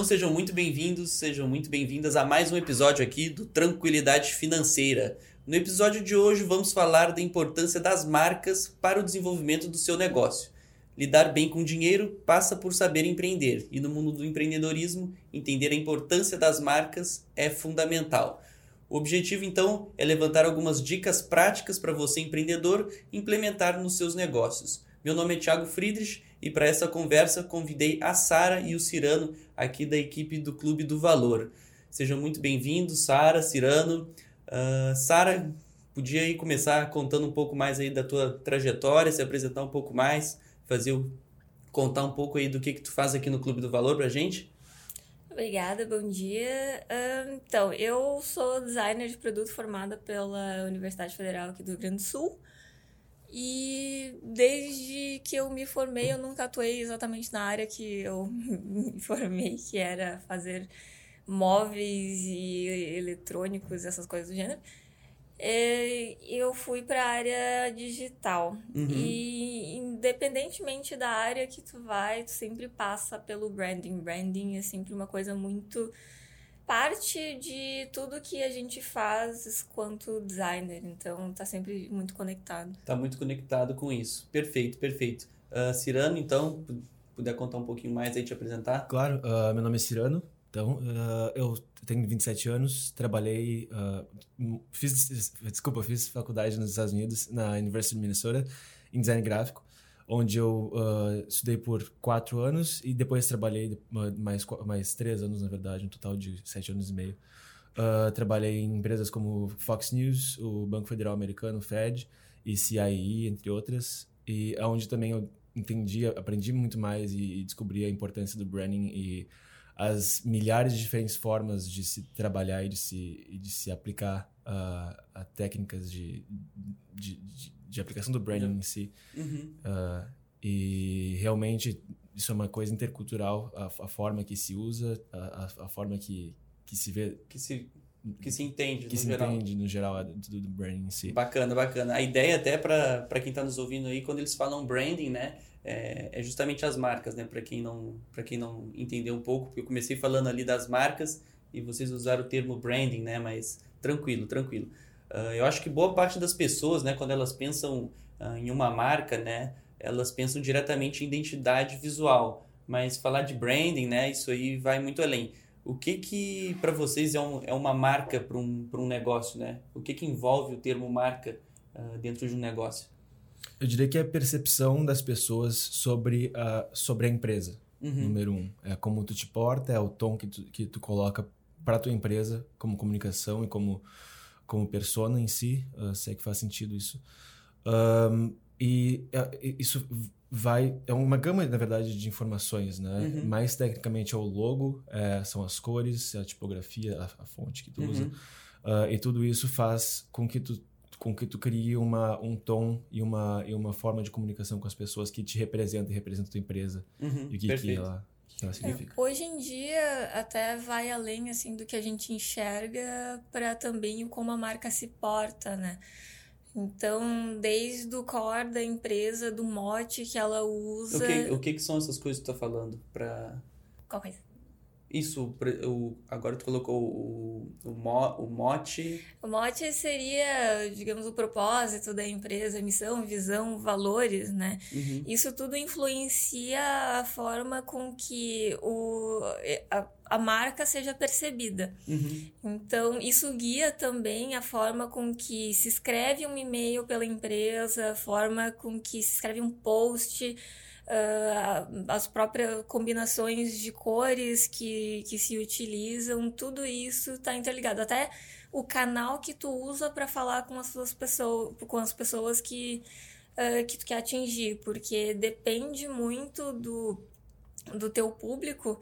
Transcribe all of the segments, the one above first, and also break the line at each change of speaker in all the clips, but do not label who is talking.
Então sejam muito bem-vindos, sejam muito bem-vindas a mais um episódio aqui do Tranquilidade Financeira. No episódio de hoje vamos falar da importância das marcas para o desenvolvimento do seu negócio. Lidar bem com dinheiro passa por saber empreender, e no mundo do empreendedorismo, entender a importância das marcas é fundamental. O objetivo então é levantar algumas dicas práticas para você empreendedor implementar nos seus negócios. Meu nome é Thiago Friedrich e para essa conversa convidei a Sara e o Cirano aqui da equipe do Clube do Valor. Sejam muito bem-vindos, Sara, Cirano. Uh, Sara, podia aí começar contando um pouco mais aí da tua trajetória, se apresentar um pouco mais, fazer o, contar um pouco aí do que que tu faz aqui no Clube do Valor pra gente?
Obrigada, bom dia. Uh, então, eu sou designer de produto formada pela Universidade Federal aqui do Rio Grande do Sul. E desde que eu me formei, eu nunca atuei exatamente na área que eu me formei, que era fazer móveis e eletrônicos, essas coisas do gênero. É, eu fui para a área digital. Uhum. E independentemente da área que tu vai, tu sempre passa pelo branding. Branding é sempre uma coisa muito parte de tudo que a gente faz quanto designer, então tá sempre muito conectado.
Tá muito conectado com isso. Perfeito, perfeito. Uh, Cirano, então, puder contar um pouquinho mais aí, te apresentar?
Claro, uh, meu nome é Cirano, então, uh, eu tenho 27 anos, trabalhei, fiz, desculpa, fiz faculdade nos Estados Unidos, na University of Minnesota, em design gráfico onde eu uh, estudei por quatro anos e depois trabalhei mais, mais três anos, na verdade, um total de sete anos e meio. Uh, trabalhei em empresas como Fox News, o Banco Federal Americano, Fed, e CIE, entre outras, e onde também eu entendi, aprendi muito mais e, e descobri a importância do branding e as milhares de diferentes formas de se trabalhar e de se, de se aplicar uh, a técnicas de, de, de de aplicação do branding em si. Uhum. Uh, e realmente isso é uma coisa intercultural, a, a forma que se usa, a, a, forma que, que se vê.
Que se, que se entende,
que
no
se
geral.
entende no geral do, do branding em si.
Bacana, bacana. A ideia até para quem está nos ouvindo aí, quando eles falam branding, né? É, é justamente as marcas, né? Para quem, não, quem não entendeu um pouco, porque eu comecei falando ali das marcas e vocês usaram o termo branding, né? Mas tranquilo, tranquilo. Uh, eu acho que boa parte das pessoas, né, quando elas pensam uh, em uma marca, né, elas pensam diretamente em identidade visual. Mas falar de branding, né, isso aí vai muito além. O que que para vocês é, um, é uma marca para um, um negócio, né? O que que envolve o termo marca uh, dentro de um negócio?
Eu diria que é a percepção das pessoas sobre a, sobre a empresa, uhum. número um. É como tu te porta, é o tom que tu, que tu coloca para tua empresa como comunicação e como como persona em si, uh, se é que faz sentido isso. Um, e uh, isso vai é uma gama na verdade de informações, né? Uhum. Mais tecnicamente é o logo, é, são as cores, a tipografia, a, a fonte que tu uhum. usa, uh, e tudo isso faz com que tu com que tu crie uma, um tom e uma, e uma forma de comunicação com as pessoas que te representam e representam a tua empresa
uhum.
e o que, que ela é,
hoje em dia até vai além assim do que a gente enxerga para também como a marca se porta, né? Então, desde o core da empresa, do mote que ela usa.
O que, o que, que são essas coisas que tu tá falando? Pra...
Qual coisa?
Isso, o, agora tu colocou o, o, mo, o mote.
O mote seria, digamos, o propósito da empresa, missão, visão, valores, né? Uhum. Isso tudo influencia a forma com que o, a, a marca seja percebida. Uhum. Então, isso guia também a forma com que se escreve um e-mail pela empresa, a forma com que se escreve um post uh, as próprias combinações de cores que, que se utilizam, tudo isso está interligado. Até o canal que tu usa para falar com as suas pessoas, com as pessoas que, uh, que tu quer atingir, porque depende muito do, do teu público.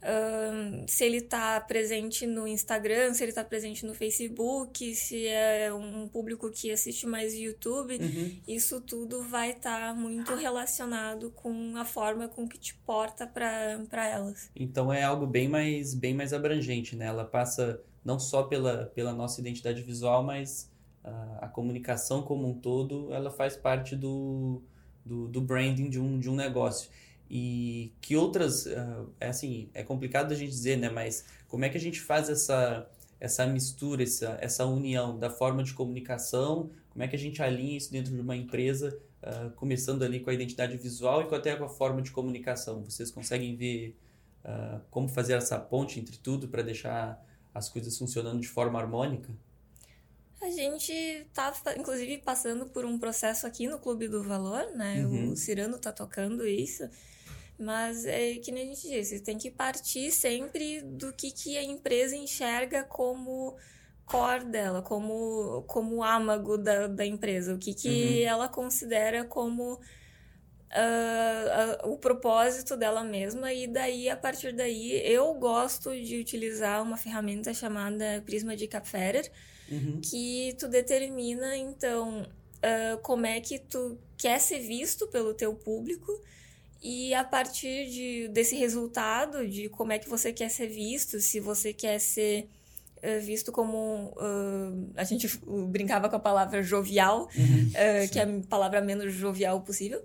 Uh, se ele está presente no Instagram, se ele está presente no Facebook, se é um público que assiste mais YouTube, uhum. isso tudo vai estar tá muito relacionado com a forma com que te porta para elas.
Então é algo bem mais, bem mais abrangente, né? Ela passa não só pela, pela nossa identidade visual, mas uh, a comunicação como um todo, ela faz parte do, do, do branding de um, de um negócio e que outras uh, é assim é complicado a gente dizer né mas como é que a gente faz essa essa mistura essa essa união da forma de comunicação como é que a gente alinha isso dentro de uma empresa uh, começando ali com a identidade visual e até com a forma de comunicação vocês conseguem ver uh, como fazer essa ponte entre tudo para deixar as coisas funcionando de forma harmônica
a gente tá, inclusive, passando por um processo aqui no Clube do Valor, né? Uhum. O Cirano tá tocando isso. Mas é que nem a gente disse, tem que partir sempre do que, que a empresa enxerga como core dela, como, como âmago da, da empresa, o que, que uhum. ela considera como Uh, uh, o propósito dela mesma e daí a partir daí eu gosto de utilizar uma ferramenta chamada Prisma de Capferer uhum. que tu determina então uh, como é que tu quer ser visto pelo teu público e a partir de, desse resultado, de como é que você quer ser visto, se você quer ser uh, visto como. Uh, a gente brincava com a palavra jovial, uhum, uh, que é a palavra menos jovial possível.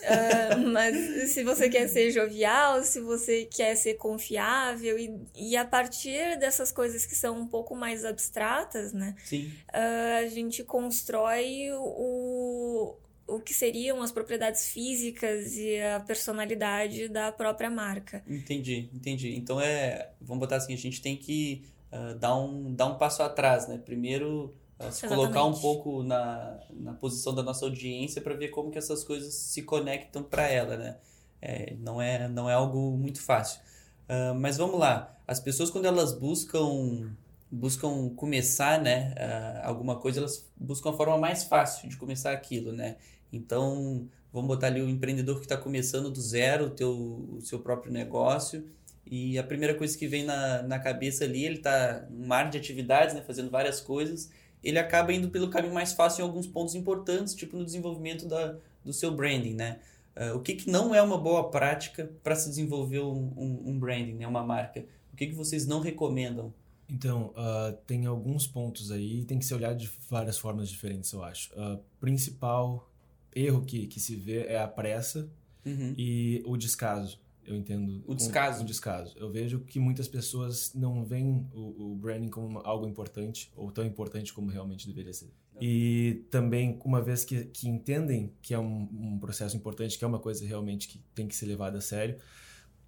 mas se você quer ser jovial, se você quer ser confiável, e, e a partir dessas coisas que são um pouco mais abstratas, né?
Sim.
a gente constrói o o que seriam as propriedades físicas e a personalidade da própria marca.
Entendi, entendi. Então é, vamos botar assim, a gente tem que uh, dar, um, dar um passo atrás, né? Primeiro uh, se colocar um pouco na, na posição da nossa audiência para ver como que essas coisas se conectam para ela, né? É, não, é, não é algo muito fácil. Uh, mas vamos lá, as pessoas quando elas buscam buscam começar, né, alguma coisa, elas buscam a forma mais fácil de começar aquilo, né? Então, vamos botar ali o empreendedor que está começando do zero o, teu, o seu próprio negócio. E a primeira coisa que vem na, na cabeça ali, ele está num mar de atividades, né, fazendo várias coisas. Ele acaba indo pelo caminho mais fácil em alguns pontos importantes, tipo no desenvolvimento da, do seu branding, né? Uh, o que, que não é uma boa prática para se desenvolver um, um, um, branding, né, uma marca? O que, que vocês não recomendam?
Então, uh, tem alguns pontos aí, tem que se olhar de várias formas diferentes, eu acho. Uh, principal erro que, que se vê é a pressa uhum. e o descaso. Eu entendo.
O descaso.
o descaso. Eu vejo que muitas pessoas não veem o, o branding como algo importante, ou tão importante como realmente deveria ser. E também, uma vez que, que entendem que é um, um processo importante, que é uma coisa realmente que tem que ser levada a sério,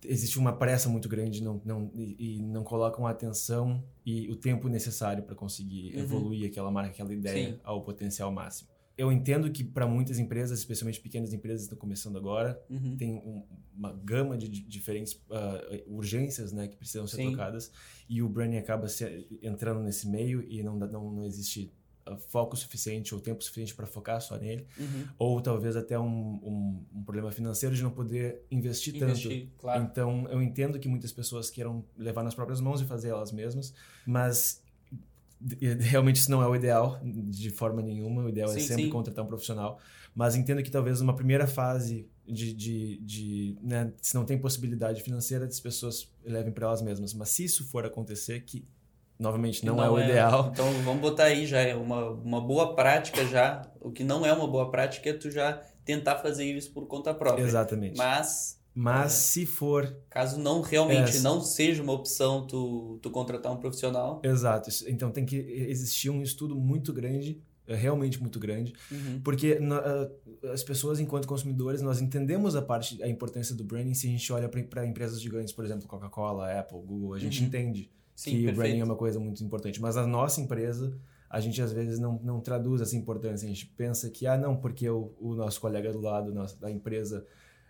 existe uma pressa muito grande não, não, e, e não colocam a atenção e o tempo necessário para conseguir uhum. evoluir aquela marca, aquela ideia Sim. ao potencial máximo eu entendo que para muitas empresas, especialmente pequenas empresas que estão começando agora, uhum. tem um, uma gama de, de diferentes uh, urgências né, que precisam ser Sim. tocadas e o branding acaba se, entrando nesse meio e não, não, não existe foco suficiente ou tempo suficiente para focar só nele uhum. ou talvez até um, um, um, problema financeiro de não poder investir, investir tanto. Claro. Então eu entendo que muitas pessoas queiram levar nas próprias mãos e fazer elas mesmas, mas realmente isso não é o ideal de forma nenhuma. O ideal é sim, é sempre sim. contratar um profissional. Mas entendo que talvez uma primeira fase de, de, de né, se não tem possibilidade financeira, as pessoas levem para elas mesmas. Mas se isso for acontecer, que novamente não, não é o é. ideal.
Então vamos botar aí já é uma, uma boa prática já. O que não é uma boa prática é tu já tentar fazer isso por conta própria.
Exatamente.
Mas
mas é. se for.
Caso não realmente é, não seja uma opção tu, tu contratar um profissional.
Exato. Então tem que existir um estudo muito grande, é, realmente muito grande, uhum. porque as pessoas, enquanto consumidores, nós entendemos a parte, a importância do branding se a gente olha para empresas gigantes, por exemplo, Coca-Cola, Apple, Google, a gente uhum. entende Sim, que perfeito. o branding é uma coisa muito importante. Mas a nossa empresa a gente às vezes não, não traduz essa importância. A gente pensa que, ah, não, porque o, o nosso colega do lado nosso, da empresa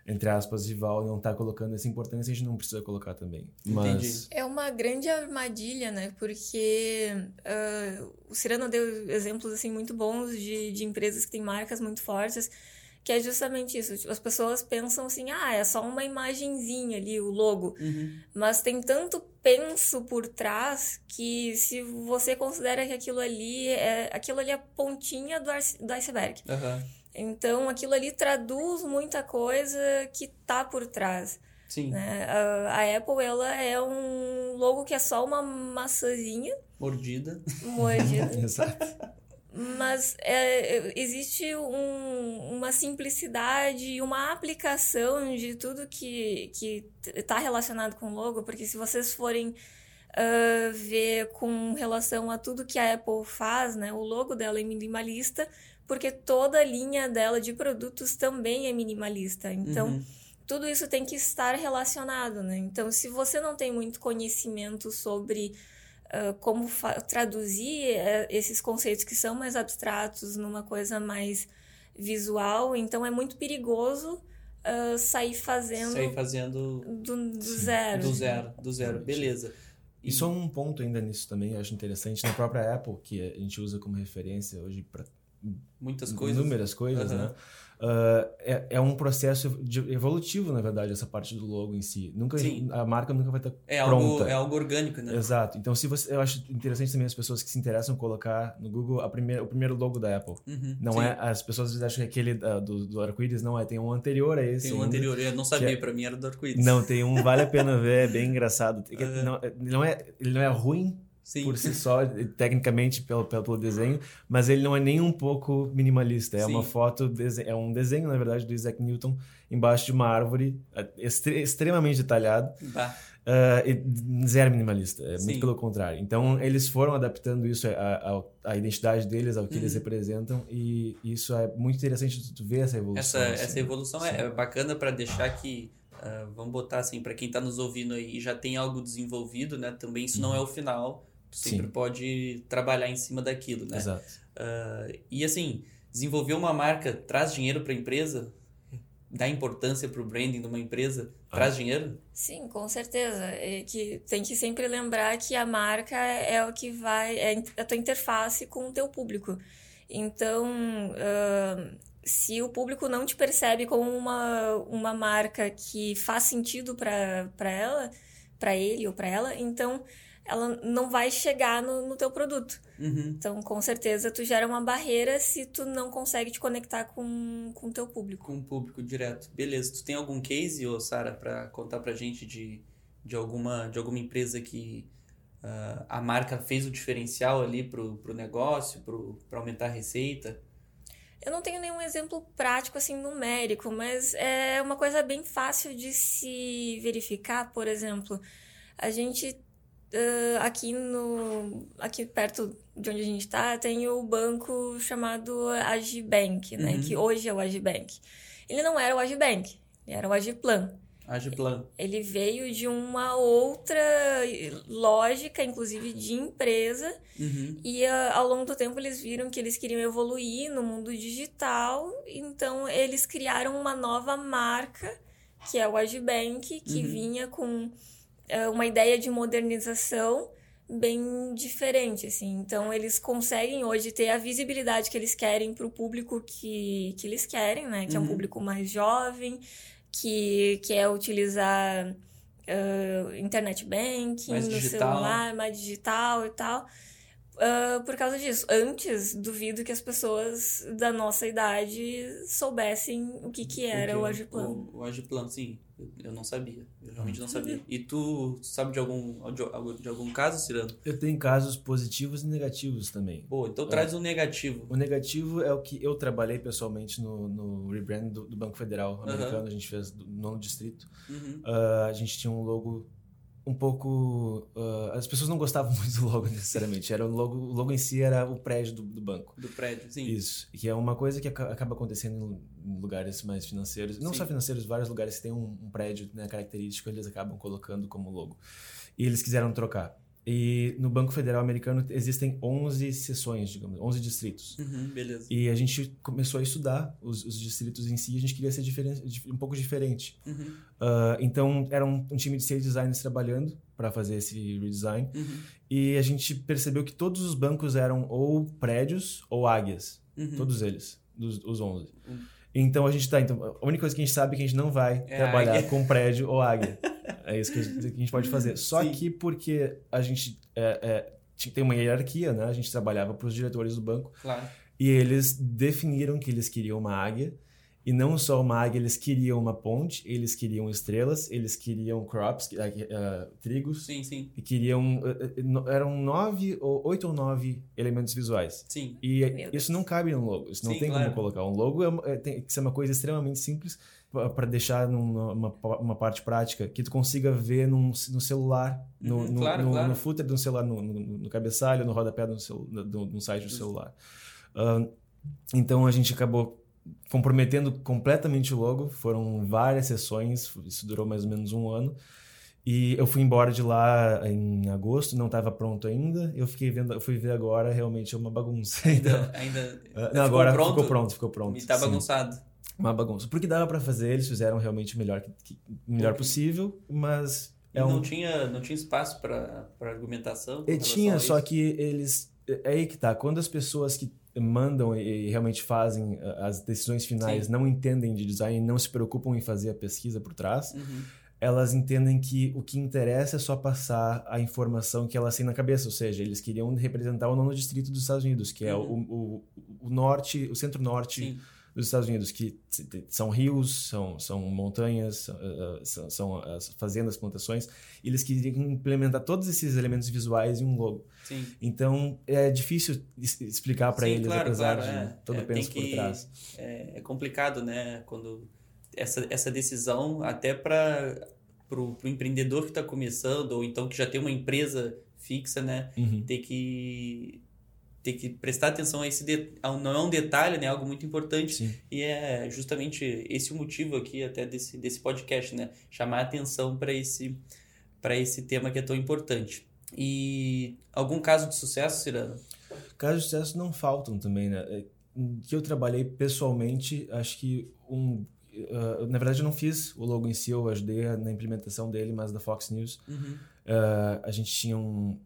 entre aspas, rival não está colocando essa importância, a gente não precisa colocar também. Mas... Entendi.
É uma grande armadilha, né? Porque uh, o Cirano deu exemplos assim muito bons de, de empresas que têm marcas muito fortes Que é justamente isso. Tipo, as pessoas pensam assim, ah, é só uma imagenzinha ali, o logo.
Uhum.
Mas tem tanto penso por trás que se você considera que aquilo ali é aquilo ali é a pontinha do, do iceberg.
Aham.
Então aquilo ali traduz muita coisa que tá por trás.
Sim.
Né? A, a Apple ela é um logo que é só uma maçãzinha
Mordida.
mordida.
Exato.
Mas é, existe um- uma simplicidade e uma aplicação de tudo que que está relacionado com o logo, porque se vocês forem ah, ver com relação a tudo que a Apple faz, né, o logo dela é minimalista, porque toda a linha dela de produtos também é minimalista. Então,
Uhum.
tudo isso tem que estar relacionado, né? Então, se você não tem muito conhecimento sobre ah, como traduzir eh, esses conceitos que são mais abstratos numa coisa mais visual, então é muito perigoso ah, sair fazendo
Sair fazendo
do, do zero.
do zero. Do zero. Beleza.
E só um ponto ainda nisso também, eu acho interessante, na própria Apple, que a gente usa como referência hoje para
Muitas coisas.
inúmeras coisas,
Aham.
né? Ah, é, é um processo evolutivo, na verdade, essa parte do logo em si. Nunca,
Sim.
a marca nunca vai estar
É algo,
pronta.
é algo orgânico, né?
Exato. Então, se você, eu acho interessante também as pessoas que se interessam colocar no Google a primeira, o primeiro logo da Apple.
Uhum,
Não
sim.
é, as pessoas acham que aquele ah, do, do arco-íris não é, tem um anterior a esse.
Tem um
ainda.
anterior, eu não sabia,
é-
pra mim era do arco-íris.
Não, tem um, vale a pena ver, é bem engraçado.
Aham.
não, não é, ele não é ruim
Sim.
por si só, tecnicamente, pelo, pelo, desenho, mas ele não é nem um pouco minimalista. É
Sim.
uma foto, é um desenho, na verdade, do Isaac Newton embaixo de uma árvore, é, extre- extremamente detalhado,
Bah,
ah, e zero minimalista, é
Sim.
muito pelo contrário. Então, eles foram adaptando isso à, à identidade deles, ao que eles
Uhum.
representam, e isso é muito interessante tu- ver essa evolução.
essa,
assim.
essa evolução é, é bacana pra deixar que. ah, vamos botar assim, pra quem tá nos ouvindo aí e já tem algo desenvolvido, né? Também isso não é o final. Tu sempre.
Sim.
pode trabalhar em cima daquilo, né?
Exato.
Ah, e assim, desenvolver uma marca traz dinheiro pra empresa? Dá importância pro branding de uma empresa?
Ah.
Traz dinheiro?
Sim, com certeza. É que tem que sempre lembrar que a marca é o que vai, é a tua interface com o teu público. Então, ah, se o público não te percebe como uma, uma marca que faz sentido para para ela, para ele ou para ela, então ela não vai chegar no, no teu produto.
Uhum.
Então, com certeza, tu gera uma barreira se tu não consegue te conectar com o teu público.
Com o público direto. Beleza. Tu tem algum case, ô Sara, pra contar pra gente de, de, alguma, de alguma empresa que ah, a marca fez o diferencial ali pro, pro negócio, pro, pra aumentar a receita?
Eu não tenho nenhum exemplo prático, assim, numérico, mas é uma coisa bem fácil de se verificar. Por exemplo, a gente ah, aqui no aqui perto de onde a gente está tem o banco chamado Agibank, né?
Uhum.
Que hoje é o Agibank. Ele não era o Agibank, ele era o Agiplan.
Agiplan.
Ele veio de uma outra lógica, inclusive de empresa,
Uhum.
e ah, ao longo do tempo eles viram que eles queriam evoluir no mundo digital, então eles criaram uma nova marca, que é o Agibank, que
Uhum.
vinha com uma ideia de modernização bem diferente, assim. Então eles conseguem hoje ter a visibilidade que eles querem para o público que, que eles querem, né? Que é um
Uhum.
público mais jovem, que quer utilizar ah, internet banking
Mais
no
digital.
celular, mais digital e tal. Ah, por causa disso. Antes, duvido que as pessoas da nossa idade soubessem o que, que era o,
Porque
Agiplan.
O, o Agiplan, sim. Eu, não sabia. Eu realmente não sabia. E tu sabe de algum, de, algum- de algum caso, Cirano?
Eu tenho casos positivos e negativos também.
Boa, então traz um negativo.
O negativo é o que eu trabalhei pessoalmente no, no rebrand do, do Banco Federal americano, a gente fez do nono distrito.
Uhum.
Ah, a gente tinha um logo um pouco. ah, as pessoas não gostavam muito do logo necessariamente. Era o logo, o logo em si era o prédio do, do banco.
Do prédio, sim.
Isso. Que é uma coisa que aca- acaba acontecendo em lugares mais financeiros. Não
Sim.
só financeiros, vários lugares que tem um, um prédio né, característico, eles acabam colocando como logo. E eles quiseram trocar. E no Banco Federal Americano existem 11 seções, digamos, 11 distritos.
Uhum, beleza.
E a gente começou a estudar os, os distritos em si, a gente queria ser um pouco diferente.
Uhum,
Ah, então, era um, um time de seis designers trabalhando para fazer esse redesign.
uhum,
E a gente percebeu que todos os bancos eram ou prédios ou águias.
uhum.
Todos eles, dos, os 11.
Hum.
Então a gente tá. Então, a única coisa que a gente sabe é que a gente não vai
É
trabalhar
águia.
com prédio ou águia. É isso que a gente, que a gente pode fazer. Só
Sim.
que porque a gente é, é, tem uma hierarquia, né? A gente trabalhava para os diretores do banco
Claro.
e eles definiram que eles queriam uma águia. E não só uma águia, eles queriam uma ponte, eles queriam estrelas, eles queriam crops, ah, trigos,
Sim, sim.
e queriam. no- eram nove, ou oito ou nove elementos visuais.
Sim.
E
Meu
isso
Deus.
não cabe no logo, isso não
Sim,
tem
claro.
como colocar. Um logo é é- tem que ser uma coisa extremamente simples para deixar numa uma, parte prática que tu consiga ver num, no celular, no,
Uhum,
no,
claro,
no,
claro.
no footer do celular, no, no, cabeçalho, no rodapé do, celu, do, do site do celular. Ah, então a gente acabou comprometendo completamente o logo, foram várias sessões, isso durou mais ou menos um ano. E eu fui embora de lá em agosto, não estava pronto ainda. Eu fiquei vendo, eu fui ver agora, realmente é uma bagunça. Então,
Ainda. ainda
ah,
ficou
não, agora
pronto?
ficou pronto, ficou pronto.
E tá
sim.
bagunçado.
Uma bagunça. Porque dava pra fazer, eles fizeram realmente o melhor, que, melhor
Ok.
possível, mas é um
não, tinha, não tinha espaço para argumentação?
E tinha, só que eles. É aí que tá. Quando as pessoas que mandam e realmente fazem as decisões finais
Sim.
não entendem de design e não se preocupam em fazer a pesquisa por trás,
Uhum.
elas entendem que o que interessa é só passar a informação que elas têm na cabeça. Ou seja, eles queriam representar o nono distrito dos Estados Unidos, que é o, o, o norte, o centro-norte. Dos Estados Unidos, que são rios, são, são montanhas, são, uh, são, são as fazendas, plantações. Eles queriam implementar todos esses elementos visuais em um logo.
Sim.
Então é difícil explicar para eles,
claro,
apesar
claro,
de
é.
todo
É,
o penso
tem
por trás.
É, é complicado, né? Quando essa, essa decisão, até para o empreendedor que está começando, ou então que já tem uma empresa fixa, né?
Uhum.
Ter que, ter que prestar atenção a esse de, não é um detalhe, né? É algo muito importante.
Sim.
E é justamente esse o motivo aqui até desse, desse podcast, né? Chamar atenção para esse, para esse tema que é tão importante. E algum caso de sucesso, Cirano?
Casos de sucesso não faltam também, né? É, Que eu trabalhei pessoalmente, acho que um. uh, na verdade, eu não fiz o logo em si, eu ajudei na implementação dele, mas da Fox News.
Uhum.
Uh, a gente tinha um.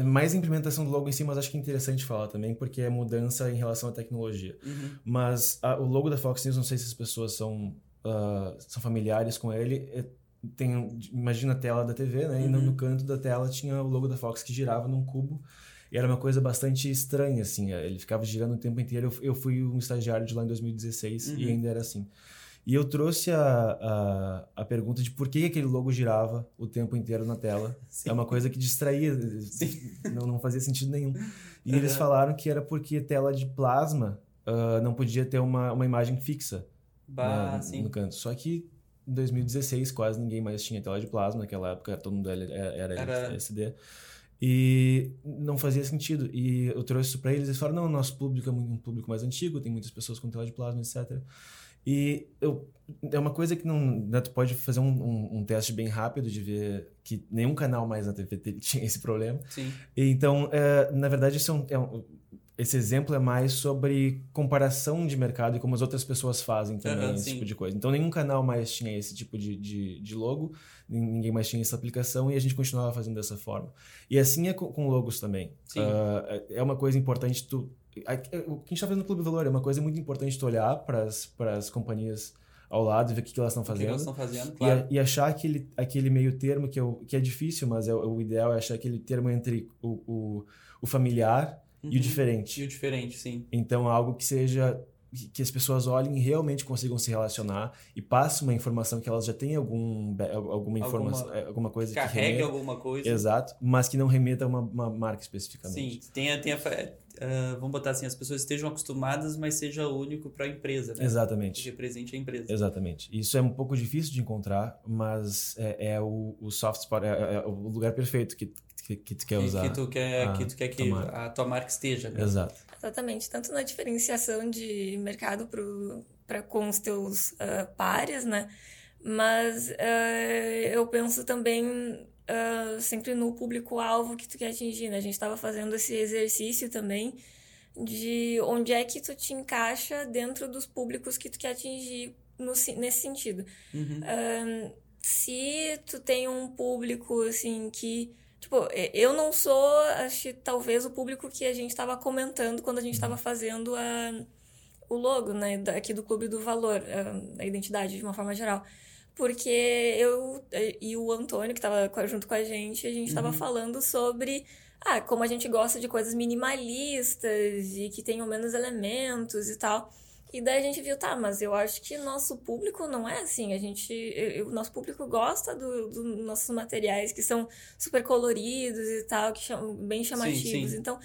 É Mais implementação do logo em si, mas acho que é interessante falar também, porque é mudança em relação à tecnologia.
Uhum.
Mas a- o logo da Fox News, não sei se as pessoas são, ah, são familiares com ele. é- tem, imagina a tela da TV, né? E no,
Uhum.
no canto da tela tinha o logo da Fox que girava num cubo. E era uma coisa bastante estranha, assim. Ele ficava girando o tempo inteiro. Eu, eu fui um estagiário de lá em 2016 e
Uhum.
ainda era assim. E eu trouxe a, a, a pergunta de por que aquele logo girava o tempo inteiro na tela.
Sim.
É uma coisa que distraía, não, não fazia sentido nenhum. E eles
Uhum.
falaram que era porque tela de plasma ah, não podia ter uma, uma imagem fixa
Bah,
né,
sim.
no canto. Só que em 2016 quase ninguém mais tinha tela de plasma, naquela época todo mundo era, era,
Era-
LCD. E não fazia sentido. E eu trouxe isso para eles eles falaram: não, nosso público é um público mais antigo, tem muitas pessoas com tela de plasma, etc. E eu, é uma coisa que não. Né, tu pode fazer um, um, um teste bem rápido de ver que nenhum canal mais na TV tinha esse problema.
Sim.
E Então, é, na verdade, esse, é um- é um- esse exemplo é mais sobre comparação de mercado e como as outras pessoas fazem também
Aham,
esse
sim.
tipo de coisa. Então, nenhum canal mais tinha esse tipo de, de, de logo, nin- ninguém mais tinha essa aplicação e a gente continuava fazendo dessa forma. E assim é com, com logos também.
Sim.
É é uma coisa importante tu... a- O que a gente está fazendo no Clube Valor é uma coisa muito importante tu olhar para as companhias ao lado e ver o que, que elas estão
O que
fazendo.
elas estão fazendo,
E,
claro.
a- e achar aquele, aquele meio termo que, eu, que é difícil, mas é, o o ideal é achar aquele termo entre o, o, o familiar e o
Uhum.
diferente.
E o diferente, sim.
Então, algo que seja que as pessoas olhem e realmente consigam se relacionar e passe uma informação que elas já têm algum, alguma informação,
Alguma-
é, alguma coisa que
Carregue
remeta,
alguma coisa.
exato, mas que não remeta a uma, uma marca
Sim,
especificamente.
tenha, tenha, ah, vamos botar assim, as pessoas estejam acostumadas, mas seja único para a empresa, né? Que
Exatamente.
represente a empresa.
Exatamente. Isso é um pouco difícil de encontrar, mas é, é o, o soft spot, é, é- é o lugar perfeito que, que, que tu quer
Que,
usar.
que tu quer,
a
que, tu quer que a tua marca esteja. Né?
Exato.
Exatamente, tanto na diferenciação de mercado para com os teus ah, pares, né? Mas ah, eu penso também ah, sempre no público-alvo que tu quer atingir, né? A gente estava fazendo esse exercício também de onde é que tu te encaixa dentro dos públicos que tu quer atingir no, se- nesse sentido.
Uhum.
Ahn, se tu tem um público assim que tipo e- eu não sou acho que talvez o público que a gente estava comentando quando a gente estava fazendo a, o logo, né, aqui do Clube do Valor, a, a identidade de uma forma geral. Porque eu e o Antônio, que estava junto com a gente, a gente estava uhum. falando sobre ah, como a gente gosta de coisas minimalistas e que tenham menos elementos e tal. E daí a gente viu, tá, mas eu acho que nosso público não é assim. A gente. O nosso público gosta dos do nossos materiais que são super coloridos e tal, que chamam, bem chamativos. Sim, sim. Então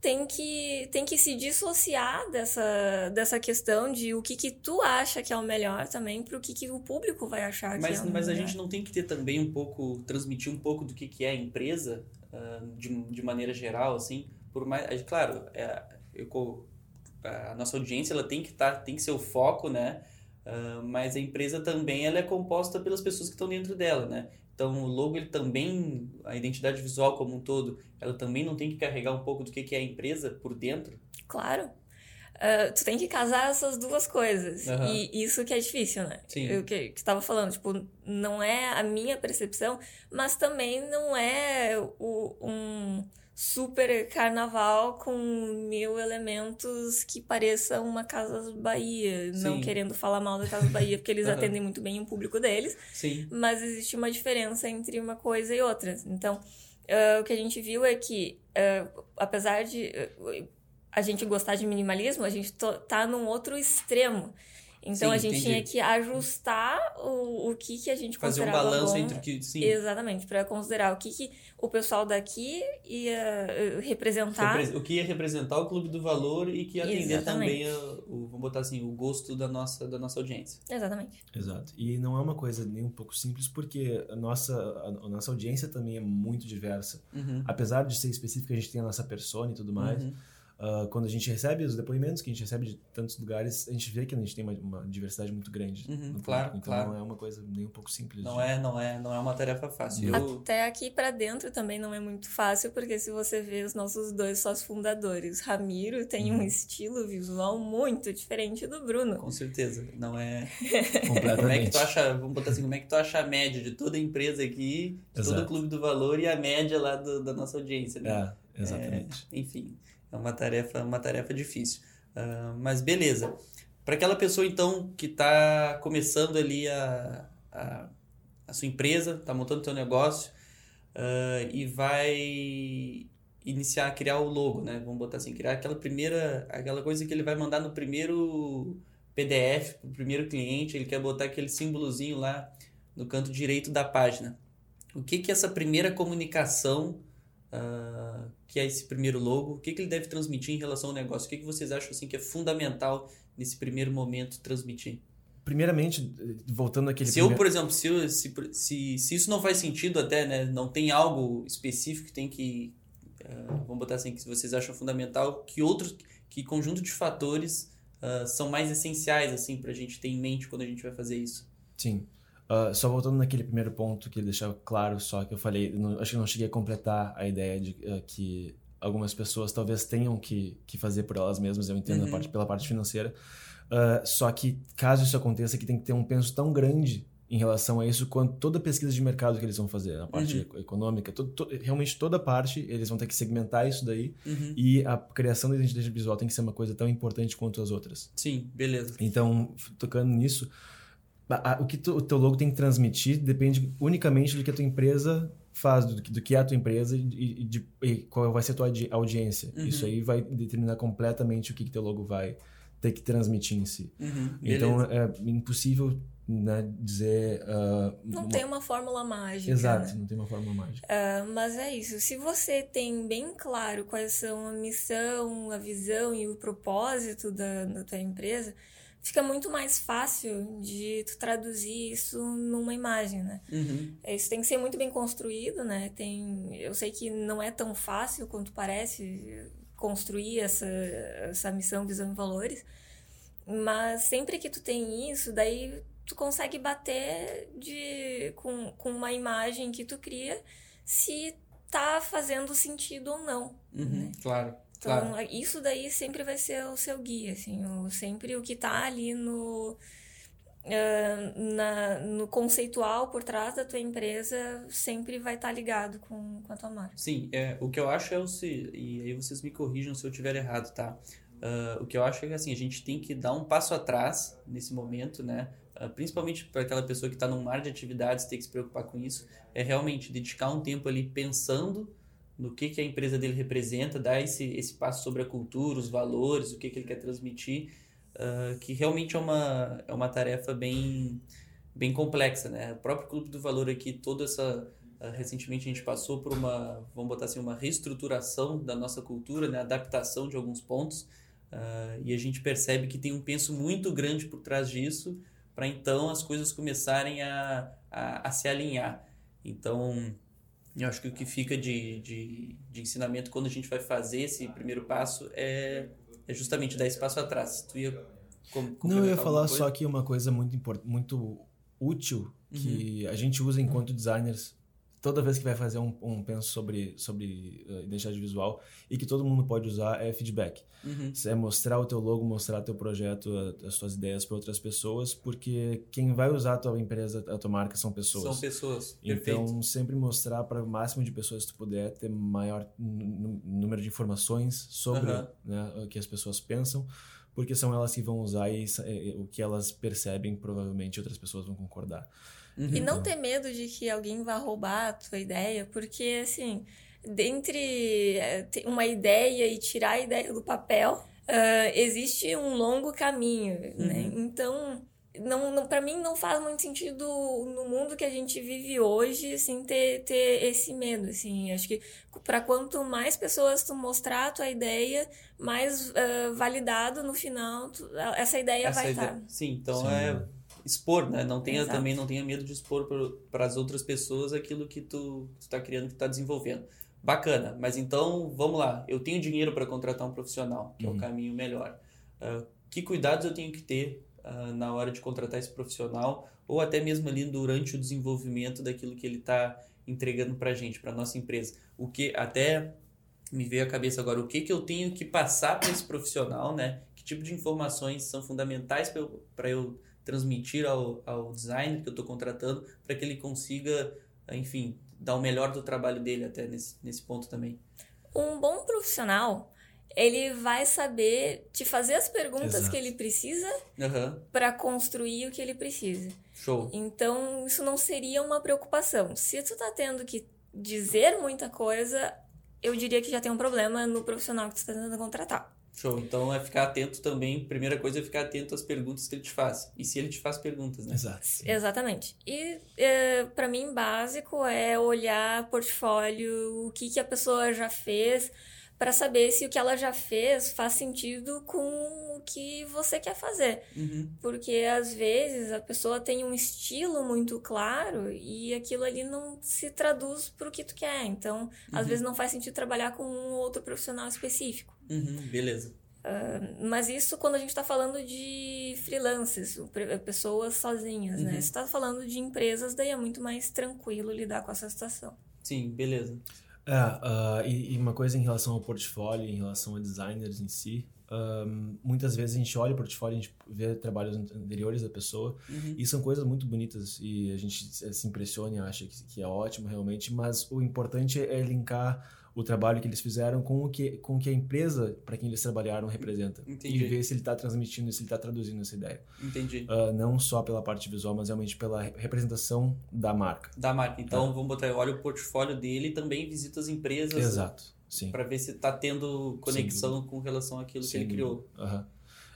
tem que, tem que se dissociar dessa, dessa questão de o que, que tu acha que é o melhor também para o que, que o público vai achar
mas,
que é o
Mas
melhor.
a gente não tem que ter também um pouco, transmitir um pouco do que, que é a empresa uh, de, de maneira geral, assim, por mais, claro, é, eu, a nossa audiência ela tem que estar, tá, tem que ser o foco, né? Uh, mas a empresa também ela é composta pelas pessoas que estão dentro dela, né? Então o logo ele também, a identidade visual como um todo, ela também não tem que carregar um pouco do que é a empresa por dentro?
Claro. Uh, tu tem que casar essas duas coisas. Uhum. E isso que é difícil, né?
Sim.
Eu que, que estava falando, tipo, não é a minha percepção, mas também não é o, um super carnaval com mil elementos que pareça uma Casas Bahia. Sim. Não querendo falar mal da Casas Bahia, porque eles uhum. atendem muito bem o público deles.
Sim.
Mas existe uma diferença entre uma coisa e outra. Então, uh, o que a gente viu é que, uh, apesar de uh, a gente gostar de minimalismo, a gente tá num outro extremo. Então sim, a gente entendi. tinha que ajustar o, o que, que a gente
Fazer um balanço bom. entre o que. Sim.
Exatamente, para considerar o que, que o pessoal daqui ia eh, representar.
O que ia representar o Clube do Valor e que ia atender Exatamente. também, a, o, vamos botar assim, o gosto da nossa, da nossa audiência.
Exatamente.
Exato. E não é uma coisa nem um pouco simples, porque a nossa, a, a nossa audiência também é muito diversa.
Uhum.
Apesar de ser específica, a gente tem a nossa persona e tudo mais. Uhum. Uh, quando a gente recebe os depoimentos que a gente recebe de tantos lugares, a gente vê que a gente tem uma, uma diversidade muito grande.
Uhum, claro,
então
claro.
não é uma coisa nem um pouco simples.
Não
de...
é, não é, não é uma tarefa fácil.
Eu... Até aqui para dentro também não é muito fácil, porque se você vê os nossos dois sócios fundadores, Ramiro tem uhum. um estilo visual muito diferente do Bruno.
Com certeza, não é.
Completamente.
Como é que tu acha, vamos botar assim, como é que tu acha a média de toda a empresa aqui, de Exato. todo o Clube do Valor e a média lá do, da nossa audiência, né?
É, exatamente.
É, enfim. É uma tarefa, uma tarefa difícil. Uh, mas beleza. Para aquela pessoa, então, que está começando ali a, a, a, sua empresa, está montando seu negócio uh, e vai iniciar a criar o logo, né? Vamos botar assim, criar aquela primeira, aquela coisa que ele vai mandar no primeiro PDF, o primeiro cliente, ele quer botar aquele símbolozinho lá no canto direito da página. O que que essa primeira comunicação uh, que é esse primeiro logo? O que, que ele deve transmitir em relação ao negócio? O que, que vocês acham assim, que é fundamental nesse primeiro momento transmitir?
Primeiramente, voltando àquele...
Se primeiro... eu, por exemplo, se, eu, se, se, se isso não faz sentido até, né? Não tem algo específico que tem que... Uh, vamos botar assim, que vocês acham fundamental, que outros... Que conjunto de fatores uh, são mais essenciais, assim, para a gente ter em mente quando a gente vai fazer isso?
Sim. Uh, só voltando naquele primeiro ponto que ele deixou claro, só que eu falei, não, acho que não cheguei a completar a ideia de uh, que algumas pessoas talvez tenham que, que fazer por elas mesmas, eu entendo uhum. parte, pela parte financeira. Uh, só que caso isso aconteça, que tem que ter um penso tão grande em relação a isso quanto toda a pesquisa de mercado que eles vão fazer, a parte uhum. econômica, todo, realmente toda parte, eles vão ter que segmentar isso daí
uhum.
e a criação da identidade visual tem que ser uma coisa tão importante quanto as outras.
Sim, beleza.
Então, tocando nisso, o que tu, o teu logo tem que transmitir depende unicamente do que a tua empresa faz, do, do que é a tua empresa e, de, e qual vai ser a tua audiência.
Uhum.
Isso aí vai determinar completamente o que, que teu logo vai ter que transmitir em si.
Uhum.
Então é impossível né, dizer. Uh,
não uma... tem uma fórmula mágica.
Exato,
né?
não tem uma fórmula mágica.
Uh, mas é isso. Se você tem bem claro quais são a missão, a visão e o propósito da, da tua empresa fica muito mais fácil de tu traduzir isso numa imagem, né?
Uhum.
Isso tem que ser muito bem construído, né? Tem, eu sei que não é tão fácil quanto parece construir essa, essa missão, visão e valores, mas sempre que tu tem isso, daí tu consegue bater de, com, com uma imagem que tu cria se tá fazendo sentido ou não.
Uhum,
né?
Claro.
Então,
claro.
isso daí sempre vai ser o seu guia, assim, o, sempre o que tá ali no, uh, na, no conceitual por trás da tua empresa sempre vai estar tá ligado com, com a tua marca.
Sim, é, o que eu acho é o se, e aí vocês me corrijam se eu estiver errado, tá? Uh, o que eu acho é que assim, a gente tem que dar um passo atrás nesse momento, né? Uh, principalmente para aquela pessoa que está num mar de atividades, tem que se preocupar com isso, é realmente dedicar um tempo ali pensando no que, que a empresa dele representa, dar esse, esse passo sobre a cultura, os valores, o que, que ele quer transmitir, uh, que realmente é uma, é uma tarefa bem, bem complexa, né? O próprio Clube do Valor aqui, toda essa... Uh, recentemente a gente passou por uma, vamos botar assim, uma reestruturação da nossa cultura, né? Adaptação de alguns pontos, uh, e a gente percebe que tem um penso muito grande por trás disso, para então as coisas começarem a, a, a se alinhar. Então, eu acho que o que fica de, de, de ensinamento quando a gente vai fazer esse primeiro passo é, é justamente dar esse passo atrás. Tu ia
com, Não, eu ia falar só que uma coisa muito, muito útil que uhum. a gente usa enquanto designers toda vez que vai fazer um, um penso sobre, sobre uh, identidade visual e que todo mundo pode usar é feedback. Uhum. É mostrar o teu logo, mostrar teu projeto, as tuas ideias para outras pessoas, porque quem vai usar a tua empresa, a tua marca são pessoas.
São pessoas.
Então, Perfeito. sempre mostrar para o máximo de pessoas que tu puder, ter maior número de informações sobre uhum. né, o que as pessoas pensam porque são elas que vão usar e, e o que elas percebem provavelmente outras pessoas vão concordar.
Uhum. E não ter medo de que alguém vá roubar a tua ideia, porque assim, dentre eh, uma ideia e tirar a ideia do papel, uh, existe um longo caminho, né? uhum. né? Então, não, não para mim não faz muito sentido no mundo que a gente vive hoje assim ter, ter esse medo assim acho que para quanto mais pessoas tu mostrar a tua ideia mais uh, validado no final tu, essa ideia essa vai estar
sim então sim. é expor, né? Não tenha Exato. também não tenha medo de expor para as outras pessoas aquilo que tu está criando, que está desenvolvendo. Bacana, mas então vamos lá. Eu tenho dinheiro para contratar um profissional, que uhum. é o uhum. caminho melhor. Uh, que cuidados eu tenho que ter uh, na hora de contratar esse profissional ou até mesmo ali durante o desenvolvimento daquilo que ele está entregando para a gente, para nossa empresa? O que até me veio à cabeça agora, o que, que eu tenho que passar para esse profissional, né? Que tipo de informações são fundamentais para eu, eu transmitir ao, ao designer que eu estou contratando para que ele consiga, enfim, dar o melhor do trabalho dele até nesse, nesse ponto também.
Um bom profissional, ele vai saber te fazer as perguntas Exato. que ele precisa uhum. para construir o que ele precisa.
Show.
Então, isso não seria uma preocupação. Se tu tá tendo que dizer muita coisa, eu diria que já tem um problema no profissional que tu está tentando contratar.
Show. Então é ficar atento também. Primeira coisa é ficar atento às perguntas que ele te faz. E se ele te faz perguntas, né?
Exato.
Exatamente. E é, para mim, básico é olhar portfólio, o que, que a pessoa já fez, para saber se o que ela já fez faz sentido com o que você quer fazer. Uhum. Porque às vezes a pessoa tem um estilo muito claro e aquilo ali não se traduz para o que tu quer. Então, uhum. às vezes não faz sentido trabalhar com um outro profissional específico.
Uhum. Beleza.
Uh, mas isso quando a gente está falando de freelancers, pessoas sozinhas, né? Se está falando de empresas, daí é muito mais tranquilo lidar com essa situação.
Sim, beleza.
É, uh, e, e, uma coisa em relação ao portfólio, em relação a designers em si, um, muitas vezes a gente olha o portfólio, a gente vê trabalhos anteriores da pessoa uhum. e são coisas muito bonitas e a gente se impressiona e acha que, que é ótimo realmente, mas o importante é linkar o trabalho que eles fizeram com o que, com o que a empresa para quem eles trabalharam representa.
Entendi.
E ver se ele está transmitindo, se ele está traduzindo essa ideia.
Entendi.
Uh, não só pela parte visual, mas realmente pela representação da marca.
Da marca. Então, é. vamos botar, olha o portfólio dele e também visita as empresas.
Exato. Sim.
Para ver se está tendo conexão com relação àquilo que ele criou.
Uhum.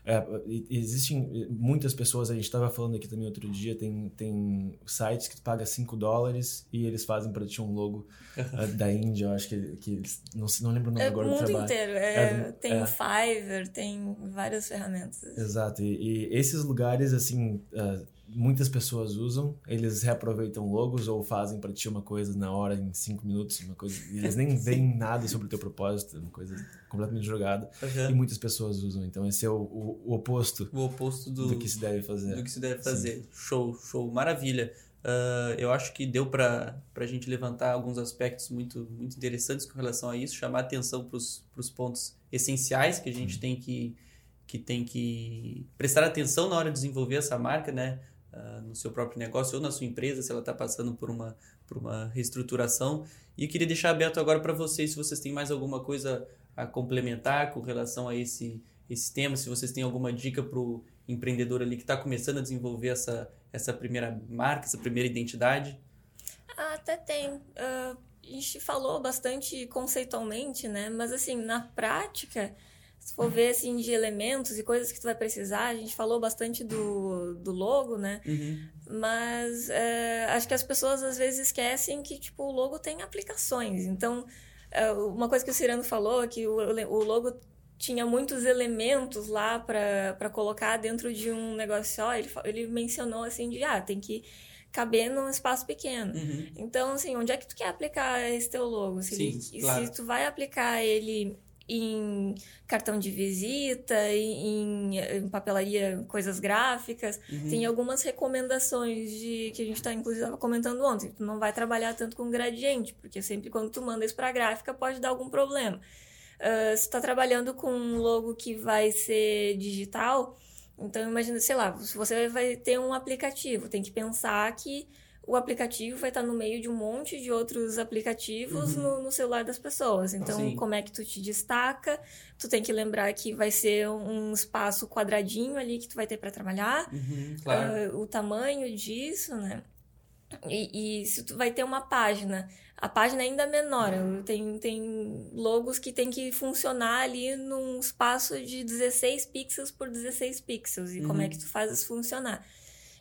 É, existem muitas pessoas, a gente estava falando aqui também outro dia, tem, tem sites que tu paga 5 dólares e eles fazem para ti um logo uh, da Índia, eu acho que, que não, não lembro o nome
é
agora
do
trabalho.
mundo inteiro, é, é, tem é. Fiverr, tem várias ferramentas.
Exato, e, e esses lugares, assim, uh, muitas pessoas usam, eles reaproveitam logos ou fazem para ti uma coisa na hora, em cinco minutos, uma coisa. Eles nem veem nada sobre o teu propósito, uma coisa completamente jogada. Uhum. E muitas pessoas usam. Então esse é o, o, o oposto.
O oposto do,
do, que se deve fazer.
Do que se deve fazer. Sim. Show, show, maravilha. Uh, eu acho que deu para a gente levantar alguns aspectos muito, muito interessantes com relação a isso, chamar atenção para os pontos essenciais que a gente tem que, que tem que prestar atenção na hora de desenvolver essa marca, né? Uh, no seu próprio negócio ou na sua empresa, se ela está passando por uma, por uma reestruturação. E eu queria deixar aberto agora para vocês, se vocês têm mais alguma coisa a complementar com relação a esse, esse tema, se vocês têm alguma dica para o empreendedor ali que está começando a desenvolver essa, essa primeira marca, essa primeira identidade.
Ah, até tem. Uh, a gente falou bastante conceitualmente, né? Mas assim, na prática, se for ver assim de elementos e coisas que tu vai precisar, a gente falou bastante do, do logo, né?
Uhum.
Mas uh, acho que as pessoas às vezes esquecem que tipo o logo tem aplicações. Então, uh, uma coisa que o Cirano falou é que o, o logo tinha muitos elementos lá para colocar dentro de um negócio só. Ele, ele mencionou assim de ah, tem que caber num espaço pequeno.
Uhum.
Então, assim, onde é que tu quer aplicar esse teu logo? Se,
Sim,
ele,
claro.
se tu vai aplicar ele em cartão de visita, em, em papelaria, coisas gráficas,
Uhum.
tem algumas recomendações de que a gente está inclusive tava comentando ontem. Tu não vai trabalhar tanto com gradiente, porque sempre quando tu manda isso para gráfica pode dar algum problema. Ah, se tu tá trabalhando com um logo que vai ser digital, então, imagina, sei lá, se você vai ter um aplicativo, tem que pensar que o aplicativo vai estar no meio de um monte de outros aplicativos
Uhum.
no, no celular das pessoas. Então,
Sim.
como é que tu te destaca? Tu tem que lembrar que vai ser um espaço quadradinho ali que tu vai ter para trabalhar.
Uhum, claro.
ah, o tamanho disso, né? E, e se tu vai ter uma página, a página é ainda menor. Eu- Tem, tem logos que tem que funcionar ali num espaço de 16 pixels por 16 pixels. E como
Uhum.
é que tu faz isso funcionar?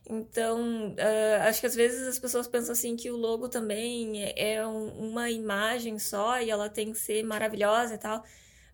Então, ah, acho que às vezes as pessoas pensam assim que o logo também é, um- uma imagem só e ela tem que ser maravilhosa e tal.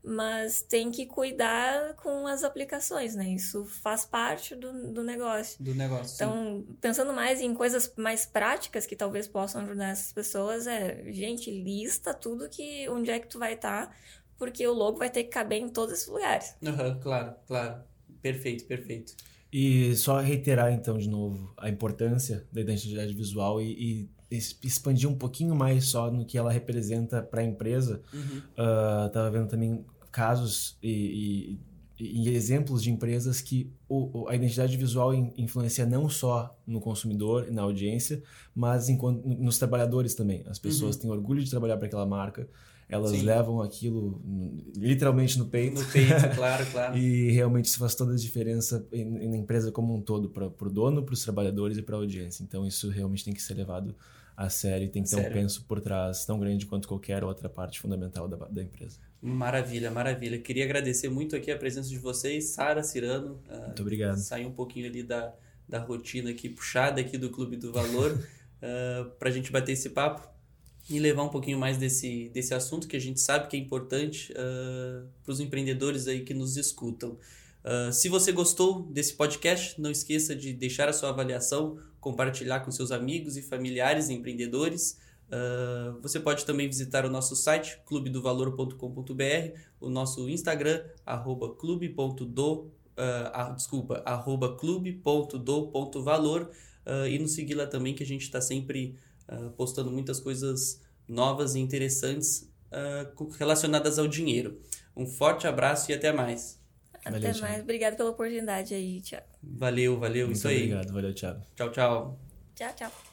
Mas tem que cuidar com as aplicações, né? Isso faz parte do, do negócio.
Do negócio. sim.
Então, pensando mais em coisas mais práticas que talvez possam ajudar essas pessoas, é, gente, lista tudo que onde é que tu vai estar, porque o logo vai ter que caber em todos esses lugares.
Aham, claro, claro. Perfeito, perfeito.
E só reiterar então de novo a importância da identidade visual e, e expandir um pouquinho mais só no que ela representa para a empresa.
Uhum.
Ah, tava vendo também casos e, e- e exemplos de empresas que o- a identidade visual in- influencia não só no consumidor e na audiência, mas enquanto, nos trabalhadores também. As pessoas têm orgulho de trabalhar para aquela marca, elas
Sim.
levam aquilo literalmente no peito.
No peito, claro, claro.
E realmente isso faz toda a diferença em- na empresa como um todo, para o dono, para os trabalhadores e para a audiência. Então isso realmente tem que ser levado a sério e tem que ter um
Sério.
penso por trás tão grande quanto qualquer outra parte fundamental da, da empresa.
Maravilha, maravilha. Queria agradecer muito aqui a presença de vocês, Sara, Cirano. ah,
Muito obrigado.
Sair um pouquinho ali da, da rotina aqui, puxada aqui do Clube do Valor, para a gente bater esse papo e levar um pouquinho mais desse, desse assunto que a gente sabe que é importante para os empreendedores aí que nos escutam. Ah, se você gostou desse podcast, não esqueça de deixar a sua avaliação, compartilhar com seus amigos e familiares empreendedores. Ah, você pode também visitar o nosso site, clubedovalor.com.br, o nosso Instagram, arroba clube.do, ah, ah, desculpa, arroba clube.do.valor ah, e nos seguir lá também que a gente está sempre ah, postando muitas coisas novas e interessantes co- relacionadas ao dinheiro. Um forte abraço e até mais.
Valeu,
Até
Thiago.
mais. Obrigada pela oportunidade aí, Tiago.
Valeu, valeu,
Muito
isso aí.
obrigado. Valeu, Thiago.
Tchau, tchau.
Tchau, tchau.